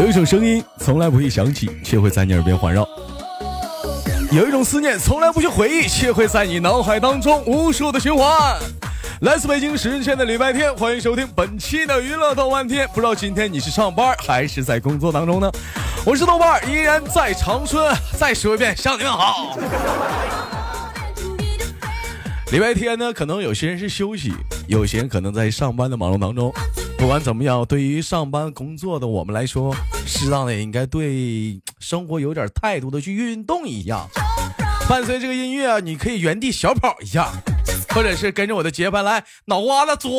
有一种声音从来不会响起，却会在你耳边环绕；有一种思念从来不去回忆，却会在你脑海当中无数的循环。来自北京时间的礼拜天，欢迎收听本期的娱乐豆瓣天。不知道今天你是上班还是在工作当中呢？我是豆瓣，依然在长春。再说一遍，向你们好。礼拜天呢，可能有些人是休息，有些人可能在上班的忙碌当中。不管怎么样，对于上班工作的我们来说，适当的也应该对生活有点态度的去运动一下。伴随这个音乐，你可以原地小跑一下，或者是跟着我的节拍来，脑瓜子左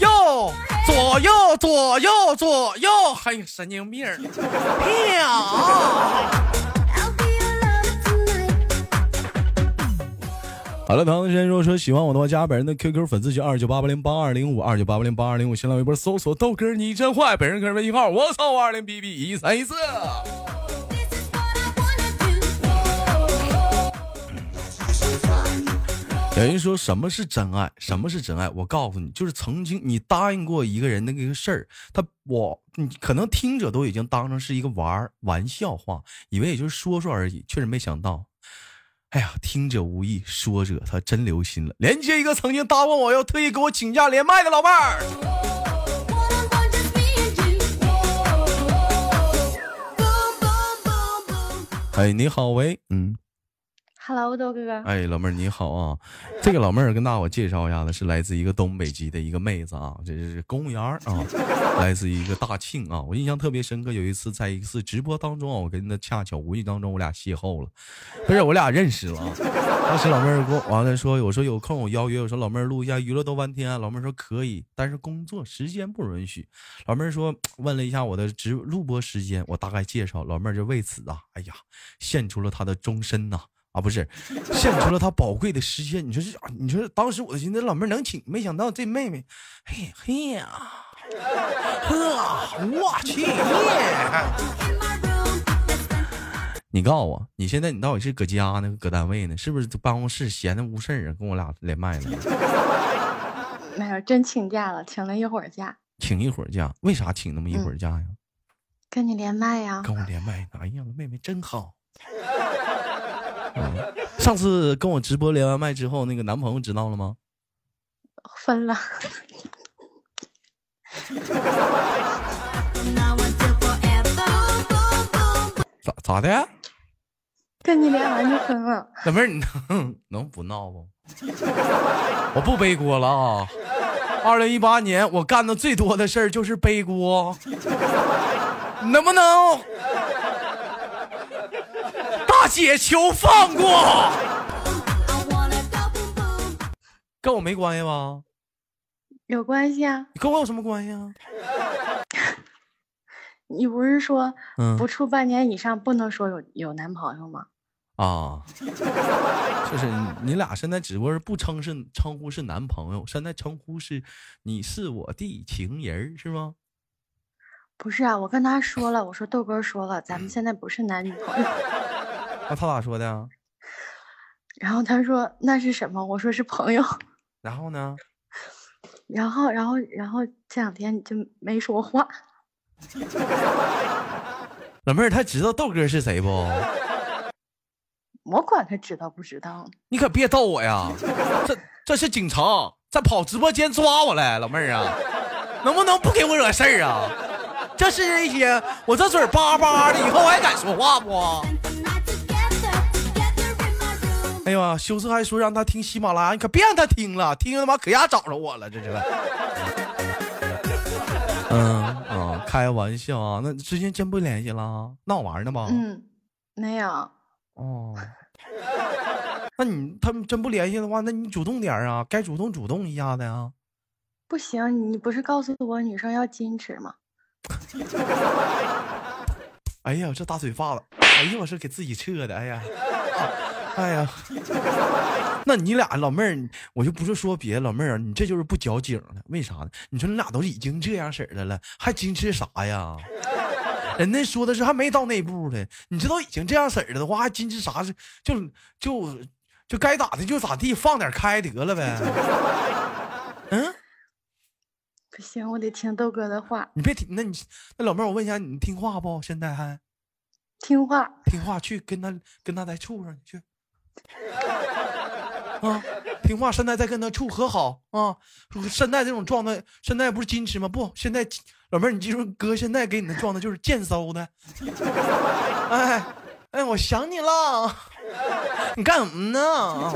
右左右左右左右，还有神经病，跳。好了，同学们，如果说喜欢我的话，加本人的 QQ 粉丝群二九八八零八二零五二九八八零八二零五，新浪微博搜索豆哥你真坏，本人个人微信号我操五二零 B B 一三一四。有人说什么是真爱？什么是真爱？我告诉你，就是曾经你答应过一个人那个事儿，他我你可能听者都已经当成是一个玩玩笑话，以为也就是说说而已，确实没想到。哎呀，听者无意，说者他真留心了。连接一个曾经搭过我要特意给我请假连麦的老伴儿。哎，你好，喂，嗯。Hello，豆哥。哎，老妹儿你好啊！这个老妹儿跟大伙介绍一下子，是来自一个东北籍的一个妹子啊，这是公务员啊，来自一个大庆啊。我印象特别深刻，有一次在一次直播当中啊，我跟她恰巧无意当中我俩邂逅了，不是我俩认识了。当时老妹儿跟我完了说，我说有空我邀约，我说老妹儿录一下娱乐豆半天，老妹儿说可以，但是工作时间不允许。老妹儿说问了一下我的直录播时间，我大概介绍，老妹儿就为此啊，哎呀，献出了她的终身呐。不是，献出了他宝贵的时间。你说这，你说当时我寻思老妹儿能请，没想到这妹妹，嘿嘿呀，呵，我去！你告诉我，你现在你到底是搁家呢，搁单位呢？是不是办公室闲的无事儿啊？跟我俩连麦呢？没有，真请假了，请了一会儿假。请一会儿假？为啥请那么一会儿假呀？跟你连麦呀。跟我连麦？哎呀，妹妹真好。上次跟我直播连完麦之后，那个男朋友知道了吗？分了。咋咋的？跟你连完就分了。老妹儿，你 能能不闹不？我不背锅了啊！二零一八年我干的最多的事儿就是背锅，能不能？姐求放过，跟我没关系吧？有关系啊！你跟我有什么关系啊？你不是说不处半年以上不能说有有男朋友吗？啊，就是你俩现在只不过是不称是称呼是男朋友，现在称呼是你是我的情人是吗？不是啊，我跟他说了，我说豆哥说了，咱们现在不是男女朋友。那他咋说的？然后他说那是什么？我说是朋友。然后呢？然后，然后，然后这两天就没说话。老妹儿，他知道豆哥是谁不？我管他知道不知道。你可别逗我呀！这这是警察在跑直播间抓我来，老妹儿啊，能不能不给我惹事儿啊？这是一些我这嘴巴巴的，以后我还敢说话不？哎呀，羞涩还说让他听喜马拉雅，你可别让他听了，听他妈可丫找着我了，这是。嗯啊，开玩笑啊，那之前真不联系了，闹玩呢吧？嗯，没有。哦，那你他们真不联系的话，那你主动点啊，该主动主动一下子呀。不行，你不是告诉我女生要矜持吗？哎呀，这大嘴巴子，哎呀，我是给自己撤的，哎呀。哎呀，那你俩老妹儿，我就不是说别的，老妹儿，你这就是不矫情了，为啥呢？你说你俩都已经这样式的了，还矜持啥呀？人家说的是还没到那步呢，你这都已经这样式的的话，还矜持啥？是就就就该咋的就咋地，放点开得了呗。嗯，不行，我得听豆哥的话。你别听，那你那老妹儿，我问一下，你听话不？现在还听话？听话，去跟他跟他再处上去。啊，听话，现在再跟他处和好啊！现在这种状态，现在不是矜持吗？不，现在老妹儿，你记住，哥现在给你的状态就是贱骚的。哎哎，我想你了，你干什么呢？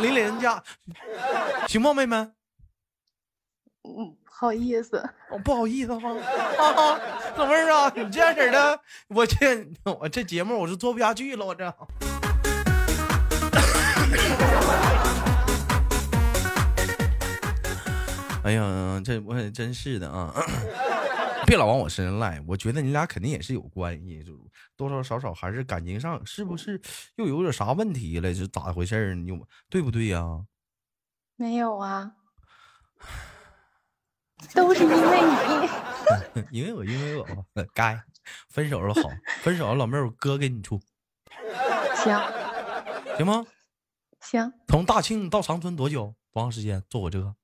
离人家，行吗，妹妹？嗯，不好意思，我不好意思吗？啊，老妹儿啊，你这样式的，我这我这节目我是做不下去了，我这。哎呀，这我也真是的啊！别老往我身上赖，我觉得你俩肯定也是有关系，就多多少少还是感情上是不是又有点啥问题了？是咋回事儿？你对不对呀？没有啊，都是因为你，因为我，因为我 该分手了，好，分手了，老妹儿，我哥给你处，行，行吗？行。从大庆到长春多久？多长时间？坐火车？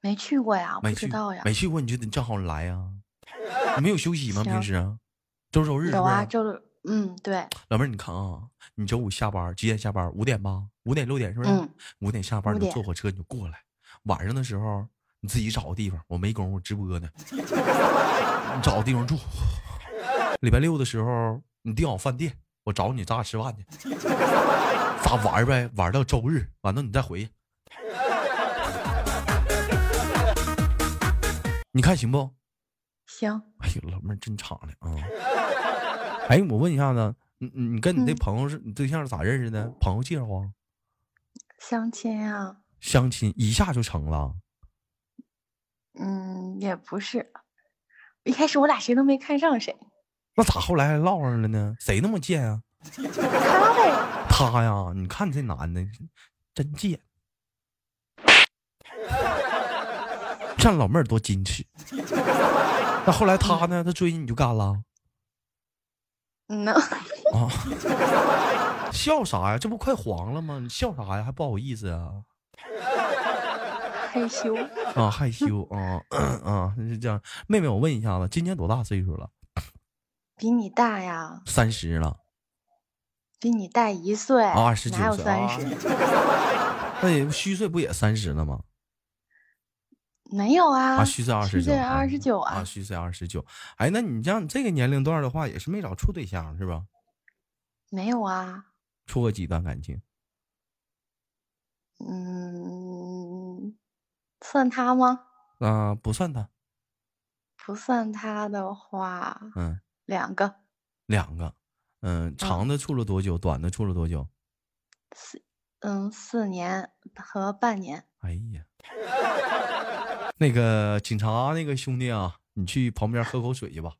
没去过呀，没去到呀，没去过，你就得正好来呀。你没有休息吗？平时啊，周周日有啊，周六，嗯，对。老妹儿，你看啊，你周五下班几点下班？五点吧，五点六点是不是？嗯。五点下班你就坐火车你就过来。晚上的时候你自己找个地方，我没工夫直播呢。你找个地方住。礼拜六的时候你订好饭店，我找你咱俩吃饭去。咋玩呗？玩到周日，完了你再回去。你看行不？行。哎呦，老妹儿真敞亮啊！哎，我问一下子，你你跟你那朋友是你对象是咋认识的？朋友介绍啊？相亲啊？相亲一下就成了？嗯，也不是。一开始我俩谁都没看上谁。那咋后来还唠上了呢？谁那么贱啊？他呗。他呀，你看这男的真贱。看老妹儿多矜持，那后来他呢？他追你就干了？嗯呢？啊！笑啥呀？这不快黄了吗？你笑啥呀？还不好意思啊？害羞啊！害羞啊！啊！是这样，妹妹，我问一下子，今年多大岁数了？比你大呀？三十了。比你大一岁？二十九岁？哪有三十？那也虚岁不也三十了吗？没有啊，啊，虚岁二十九，二十九啊，虚岁二十九。哎，那你像这个年龄段的话，也是没找处对象是吧？没有啊。处过几段感情？嗯，算他吗？啊，不算他。不算他的话，嗯，两个。两个，嗯，长的处了多久？短的处了多久？四，嗯，四年和半年。哎呀。那个警察，那个兄弟啊，你去旁边喝口水去吧。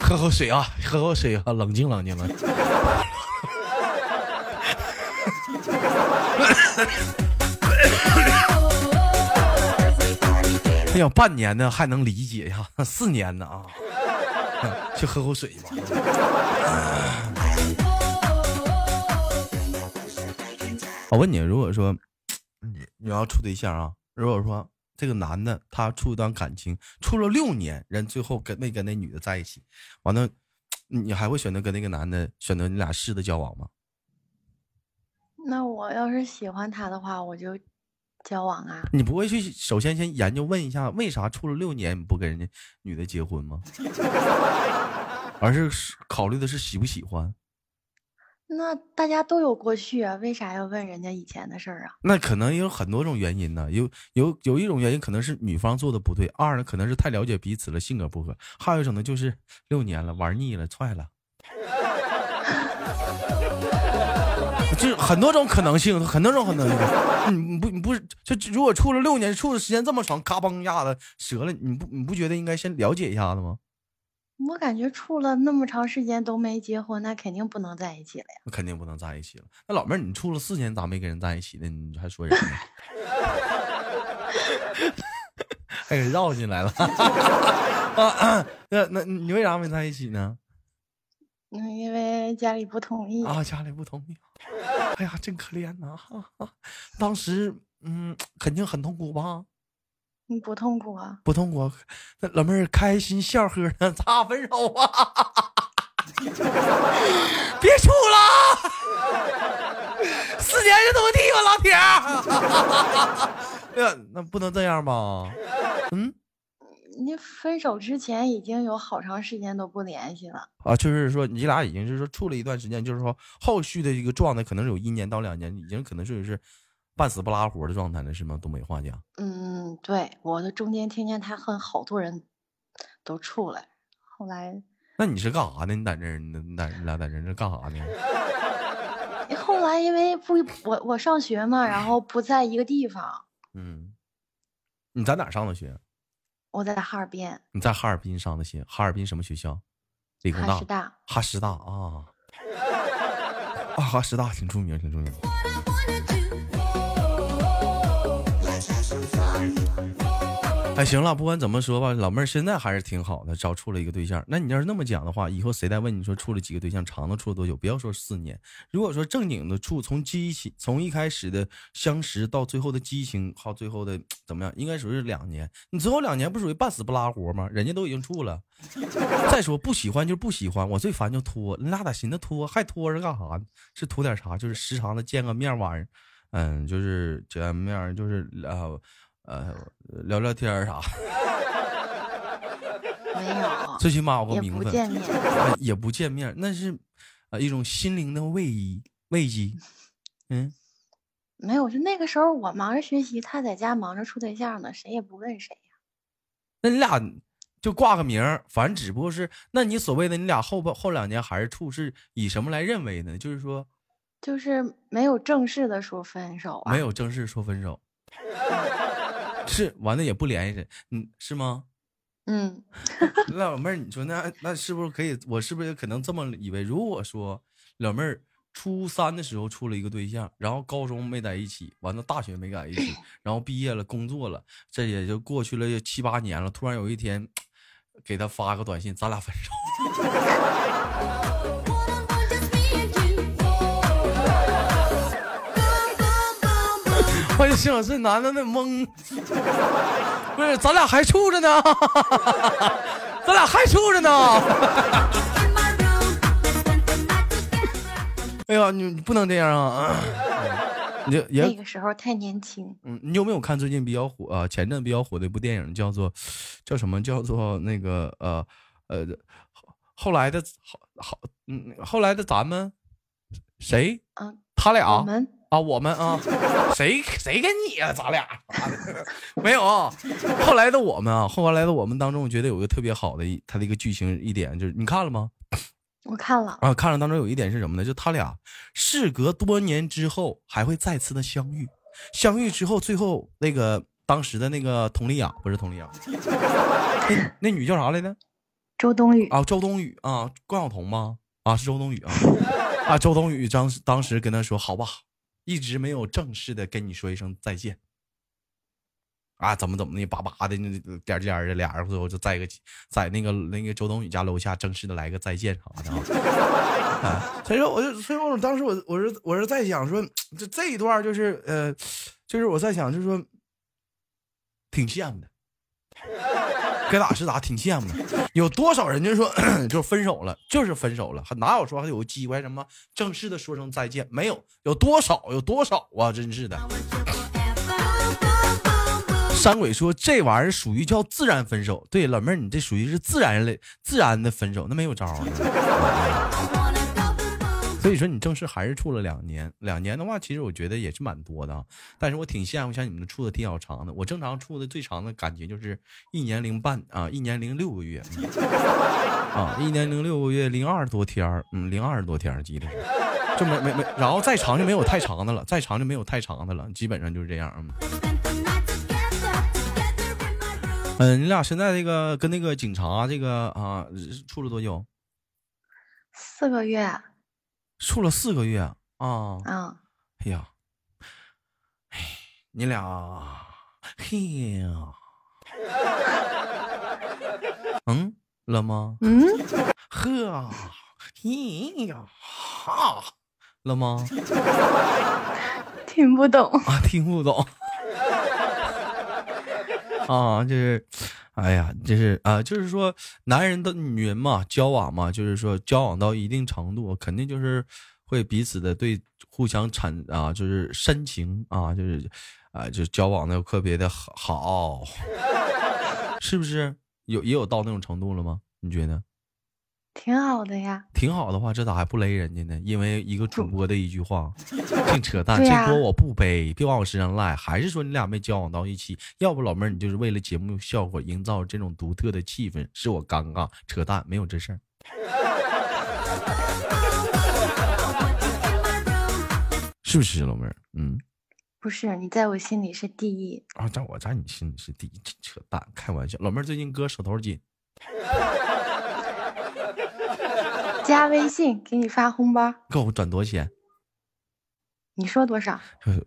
喝口水啊，喝口水啊，冷静冷静了。哎呀，半年呢还能理解呀，四年呢啊，去喝口水吧。我问你，如果说。你你要处对象啊？如果说这个男的他处一段感情，处了六年，人最后跟没跟那女的在一起，完了，你还会选择跟那个男的选择你俩试的交往吗？那我要是喜欢他的话，我就交往啊。你不会去首先先研究问一下，为啥处了六年不跟人家女的结婚吗？而是考虑的是喜不喜欢？那大家都有过去啊，为啥要问人家以前的事儿啊？那可能有很多种原因呢，有有有一种原因可能是女方做的不对，二呢可能是太了解彼此了，性格不合，还有一种呢就是六年了玩腻了，踹了，就很多种可能性，很多种可能性。你不你不是就如果处了六年，处的时间这么长，咔嘣一下子折了，你不你不觉得应该先了解一下子吗？我感觉处了那么长时间都没结婚，那肯定不能在一起了呀。那肯定不能在一起了。那老妹儿，你处了四年咋没跟人在一起呢？你还说人呢？还给绕进来了。啊 那那你为啥没在一起呢？嗯，因为家里不同意啊，家里不同意。哎呀，真可怜呐！当时嗯，肯定很痛苦吧？你不痛苦啊？不痛苦。那老妹儿开心笑呵的，咋分手啊！别处了，四年就这么地吧，老铁儿？那那不能这样吧？嗯，你分手之前已经有好长时间都不联系了。啊，就是说你俩已经是说处了一段时间，就是说后续的一个状态可能有一年到两年，已经可能是是半死不拉活的状态了，是吗？东北话讲。嗯，对，我的中间听见他和好多人都处了，后来。那你是干啥呢？你在这儿，你在你俩在这儿干啥呢？后来因为不我我上学嘛，然后不在一个地方。嗯，你在哪上的学？我在哈尔滨。你在哈尔滨上的学？哈尔滨什么学校？理工大。哈师大。哈师大啊。啊，哈师大挺出名，挺出名。哎，行了，不管怎么说吧，老妹儿现在还是挺好的，找处了一个对象。那你要是那么讲的话，以后谁再问你说处了几个对象，长的处了多久？不要说四年。如果说正经的处，从激情，从一开始的相识到最后的激情，好最后的怎么样，应该属于是两年。你最后两年不属于半死不拉活吗？人家都已经处了。再说不喜欢就是不喜欢，我最烦就拖。你俩咋寻思拖？还拖着干啥？是图点啥？就是时常的见个面玩意儿，嗯，就是见面就是聊。呃，聊聊天啥？没有，最起码我个名分。也不见面，也不见面，那是啊一种心灵的慰藉，慰藉。嗯，没有，就那个时候我忙着学习，他在家忙着处对象呢，谁也不问谁呀。那你俩就挂个名儿，反正只不过是，那你所谓的你俩后后两年还是处，是以什么来认为呢？就是说，就是没有正式的说分手啊，没有正式说分手。是完了也不联系，嗯，是吗？嗯，那老妹儿，你说那那是不是可以？我是不是可能这么以为？如果说老妹儿初三的时候处了一个对象，然后高中没在一起，完了大学没在一起，然后毕业了工作了，这也就过去了七八年了。突然有一天，给他发个短信，咱俩分手。我就想这男的那懵，不是咱俩还处着呢，咱俩还处着呢。哎呀，你你不能这样啊！你也那个时候太年轻。嗯，你有没有看最近比较火啊？前阵比较火的一部电影叫做叫什么？叫做那个呃呃后来的好好嗯后来的咱们谁？嗯，他俩。我们。啊，我们啊，谁谁跟你呀？咱俩 没有。啊后来的我们啊，后来的我们当中，我觉得有个特别好的一他的一个剧情一点，就是你看了吗？我看了啊，看了当中有一点是什么呢？就他俩事隔多年之后还会再次的相遇，相遇之后，最后那个当时的那个佟丽娅不是佟丽娅，那那女叫啥来着？周冬雨啊，周冬雨啊，关晓彤吗？啊，是周冬雨啊啊，周冬雨当当时跟他说，好吧。一直没有正式的跟你说一声再见，啊，怎么怎么的，叭叭的那点点的，俩人最后就在一个，在那个那个周冬雨家楼下正式的来个再见啥的啊。所以说，我就所以我当时我我是我是在想说，这这一段就是呃，就是我在想，就是说挺羡慕的。该咋是咋，挺羡慕的。有多少人就说 就分手了，就是分手了，哪有说还有机会什么正式的说声再见？没有，有多少有多少啊！真是的。山鬼说这玩意儿属于叫自然分手。对，老妹儿，你这属于是自然类自然的分手，那没有招儿。所以说你正式还是处了两年，两年的话，其实我觉得也是蛮多的，但是我挺羡慕像你们处的挺好长的。我正常处的最长的感觉就是一年零半啊，一年零六个月啊，一年零六个月零二十多天嗯，零二十多天记得是，就没没没，然后再长就没有太长的了，再长就没有太长的了，基本上就是这样。嗯，你俩现在这个跟那个警察这个啊处了多久？四个月。处了四个月啊！啊！哎呀，哎，你俩，嘿呀，嗯，了吗？嗯，呵，嘿呀，哈，了吗？听不懂啊，听不懂。啊，就是，哎呀，就是啊，就是说，男人的女人嘛，交往嘛，就是说，交往到一定程度，肯定就是会彼此的对互相产啊，就是深情啊，就是啊，就交往的特别的好，是不是？有也有到那种程度了吗？你觉得？挺好的呀，挺好的话，这咋还不勒人家呢？因为一个主播的一句话，净扯淡。这锅我不背，别往我身上赖。还是说你俩没交往到一起？要不老妹儿，你就是为了节目效果，营造这种独特的气氛，是我尴尬。扯淡，没有这事儿。是不是老妹儿？嗯，不是，你在我心里是第一啊，在我在你心里是第一，扯淡，开玩笑。老妹儿最近哥手头紧。加微信给你发红包，够我转多少钱？你说多少？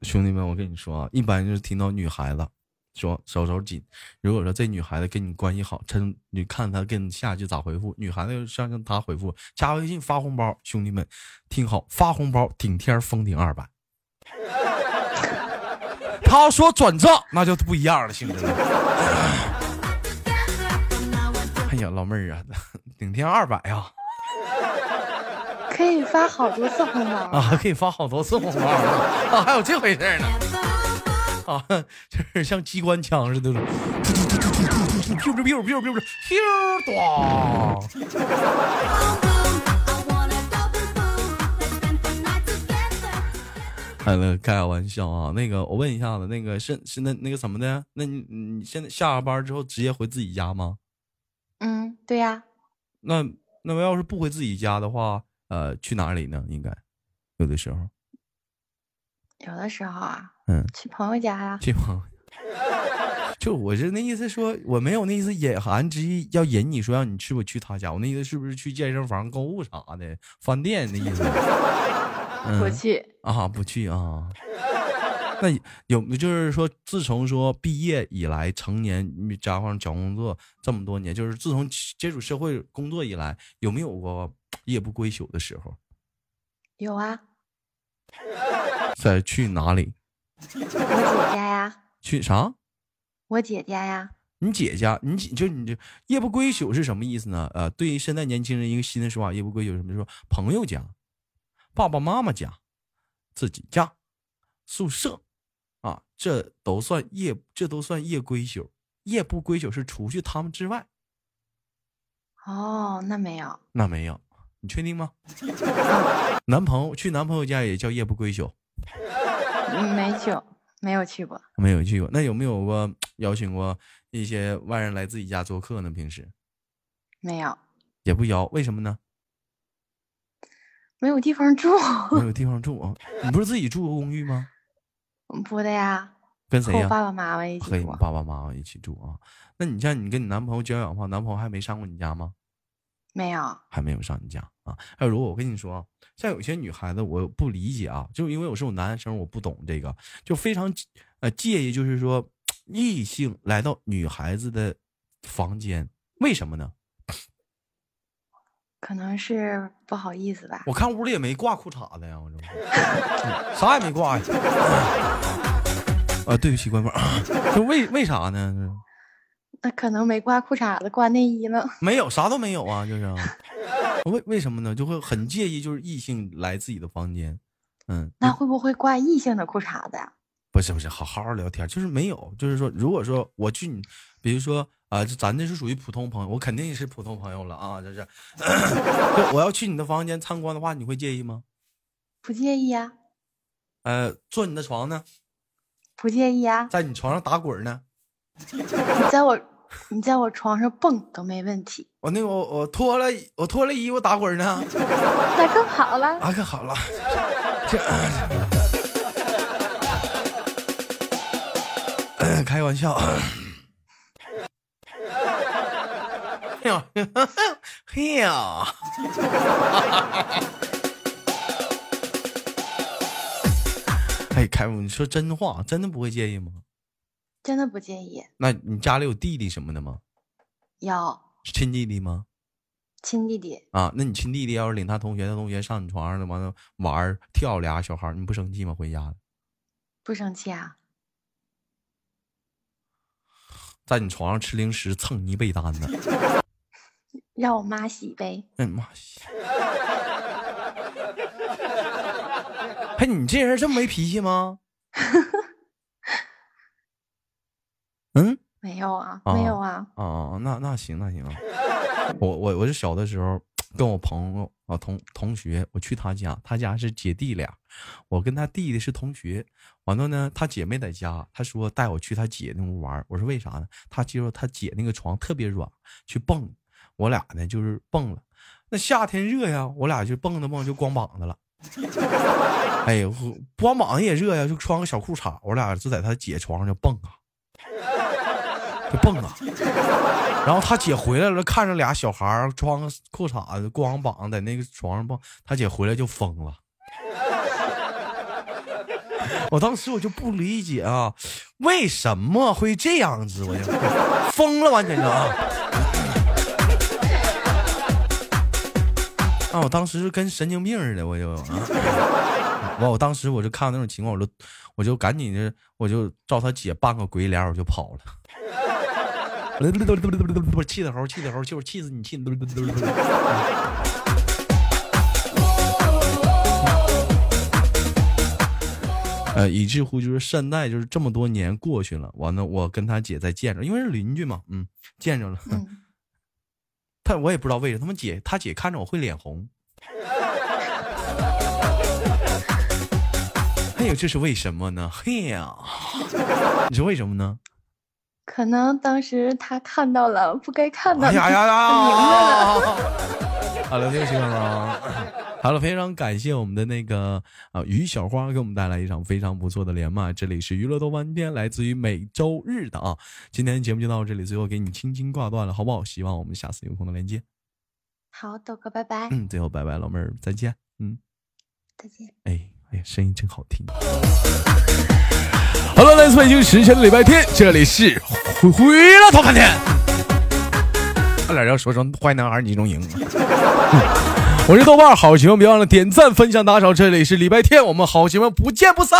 兄弟们，我跟你说啊，一般就是听到女孩子说手手紧，如果说这女孩子跟你关系好，趁你看她跟你下句咋回复？女孩子上让她回复加微信发红包，兄弟们听好，发红包顶天封顶二百。他说转账那就不一样了，兄弟们。哎呀，老妹儿啊，顶天二百呀！可以发好多次红包啊！可以发好多次红包啊！还有这回事呢！啊，就是像机关枪似的，噗噗噗噗噗噗噗，开了开个玩笑啊！那个，我问一下子，那个是是那那个什么的？那你你现在下了班之后直接回自己家吗？嗯，对呀。那那我要是不回自己家的话？呃，去哪里呢？应该有的时候，有的时候啊，嗯，去朋友家呀。去朋友，就我是那意思，说我没有那意思，隐含之意要引你说让你去不去他家。我那意思是不是去健身房购物啥的，饭店那意思？不去啊，不去啊。那有就是说，自从说毕业以来，成年加上找工作这么多年，就是自从接触社会工作以来，有没有过？夜不归宿的时候，有啊，在去哪里？我姐家呀。去啥？我姐家呀。你姐家？你姐就你这夜不归宿是什么意思呢？呃，对于现在年轻人一个新的说法，夜不归宿什么？说朋友家、爸爸妈妈家、自己家、宿舍啊，这都算夜，这都算夜归宿。夜不归宿是除去他们之外。哦，那没有，那没有。你确定吗？男朋友去男朋友家也叫夜不归宿？没去，没有去过，没有去过。那有没有过邀请过一些外人来自己家做客呢？平时没有，也不邀，为什么呢？没有地方住，没有地方住啊！你不是自己住公寓吗？不的呀，跟谁呀？爸爸妈妈一起住。和爸爸妈妈一起住啊？那你像你跟你男朋友交往的话，男朋友还没上过你家吗？没有，还没有上你家啊！还有，如果我跟你说，像有些女孩子，我不理解啊，就因为我是我男生，我不懂这个，就非常呃介意，就是说异性来到女孩子的房间，为什么呢？可能是不好意思吧。我看屋里也没挂裤衩子呀，我这啥也没挂呀。啊，对不起，官方，就为为啥呢？那可能没挂裤衩子，挂内衣了。没有，啥都没有啊，就是 为为什么呢？就会很介意，就是异性来自己的房间。嗯，那会不会挂异性的裤衩子呀？不是不是，好好聊天，就是没有，就是说，如果说我去你，比如说啊，咱这是属于普通朋友，我肯定是普通朋友了啊，这是。我要去你的房间参观的话，你会介意吗？不介意呀。呃，坐你的床呢？不介意呀。在你床上打滚呢？你在我。你在我床上蹦都没问题。我那个我脱了我脱了衣服打滚呢，那更好了。啊，更好了。开玩笑。嘿呀，嘿呀。哎，开，你说真话，真的不会介意吗？真的不介意。那你家里有弟弟什么的吗？有。亲弟弟吗？亲弟弟。啊，那你亲弟弟要是领他同学他同学上你床上，完了玩跳俩小孩，你不生气吗？回家不生气啊。在你床上吃零食蹭你被单子？让我妈洗呗。哎妈洗！哎，你这人这么没脾气吗？嗯，没有啊，没有啊。啊，那那行那行。我我我是小的时候跟我朋友啊同同学，我去他家，他家是姐弟俩，我跟他弟弟是同学。完了呢，他姐没在家，他说带我去他姐那屋玩。我说为啥呢？他接着他姐那个床特别软，去蹦。我俩呢就是蹦了。那夏天热呀，我俩就蹦着蹦就光膀子了。哎呦，光膀子也热呀，就穿个小裤衩，我俩就在他姐床上就蹦啊，蹦啊。然后他姐回来了，看着俩小孩穿个裤衩子、光膀子在那个床上蹦，他姐回来就疯了。我当时我就不理解啊，为什么会这样子？我就疯了，完全就啊！啊，我当时就跟神经病似的，我就啊，完，我当时我就看到那种情况，我就我就赶紧的，我就照他姐扮个鬼脸，我就跑了。气的猴，气的猴，就是气死你，气你！呃，以至乎就是现在就是这么多年过去了，完了我跟他姐再见着，因为是邻居嘛，嗯，见着了。他我也不知道为什么，他们姐他姐看着我会脸红。哎呦，这是为什么呢？嘿呀，你说为什么呢？可能当时他看到了不该看到的，呀呀呀！明白了。好了，这个情况好了，非常感谢我们的那个啊于小花给我们带来一场非常不错的连麦。这里是娱乐豆瓣天，来自于每周日的啊。今天节目就到这里，最后给你轻轻挂断了，好不好？希望我们下次有空的连接。好，豆哥，拜拜。嗯，最后拜拜，老妹儿，再见。嗯，再见。哎，声音真好听。Hello，，来自北京时间的礼拜天，这里是回回了头看天。差点要说成坏男孩你中赢。我是豆瓣好媳妇，别忘了点赞、分享、打赏。这里是礼拜天，我们好奇们不见不散。